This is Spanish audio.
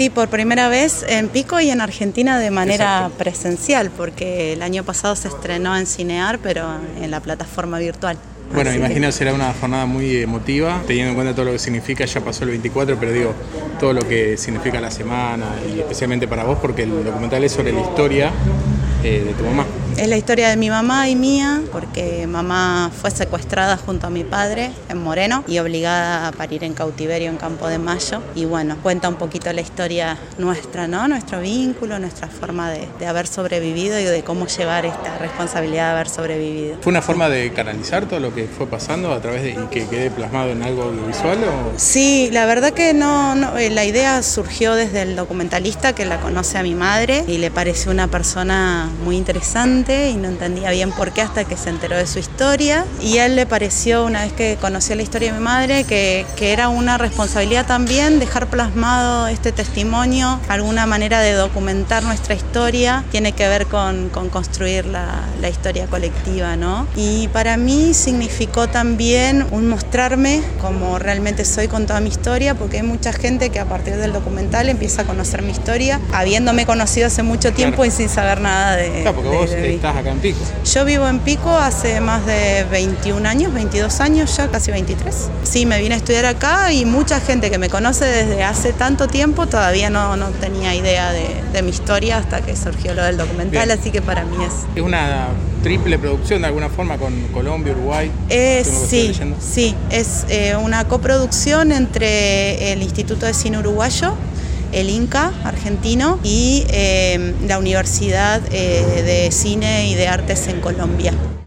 Sí, por primera vez en Pico y en Argentina de manera presencial, porque el año pasado se estrenó en Cinear, pero en la plataforma virtual. Bueno, imagino que será una jornada muy emotiva, teniendo en cuenta todo lo que significa, ya pasó el 24, pero digo, todo lo que significa la semana y especialmente para vos, porque el documental es sobre la historia eh, de tu mamá. Es la historia de mi mamá y mía, porque mamá fue secuestrada junto a mi padre en Moreno y obligada a parir en cautiverio en Campo de Mayo. Y bueno, cuenta un poquito la historia nuestra, ¿no? Nuestro vínculo, nuestra forma de, haber sobrevivido y de cómo llevar esta responsabilidad de haber sobrevivido. ¿Fue una forma de canalizar todo lo que fue pasando a través de y que quede plasmado en algo audiovisual? O? Sí, la verdad que no, no, eh, la idea surgió desde el documentalista que la conoce a mi madre y le pareció una persona muy interesante y no entendía bien por qué hasta que se enteró de su historia. Y a él le pareció, una vez que conoció la historia de mi madre, que, que era una responsabilidad también dejar plasmado este testimonio, alguna manera de documentar nuestra historia, tiene que ver con, con construir la, la, historia colectiva. ¿no? Y para mí significó también un mostrarme como realmente soy con toda mi historia, porque hay mucha gente que a partir del documental empieza a conocer mi historia, habiéndome conocido hace mucho tiempo y sin saber nada de, claro, porque vos, estás acá en Pico. Yo vivo en Pico hace más de 21 años, 22 años ya, casi 23. Sí, me vine a estudiar acá y mucha gente que me conoce desde hace tanto tiempo todavía no, no tenía idea de, mi historia hasta que surgió lo del documental, así que para mí es... Es una triple producción de alguna forma con Colombia, Uruguay. Eh, sí, sí, es eh, una coproducción entre el Instituto de Cine Uruguayo, el INCA argentino y eh, la Universidad eh, de Cine y de Artes en Colombia.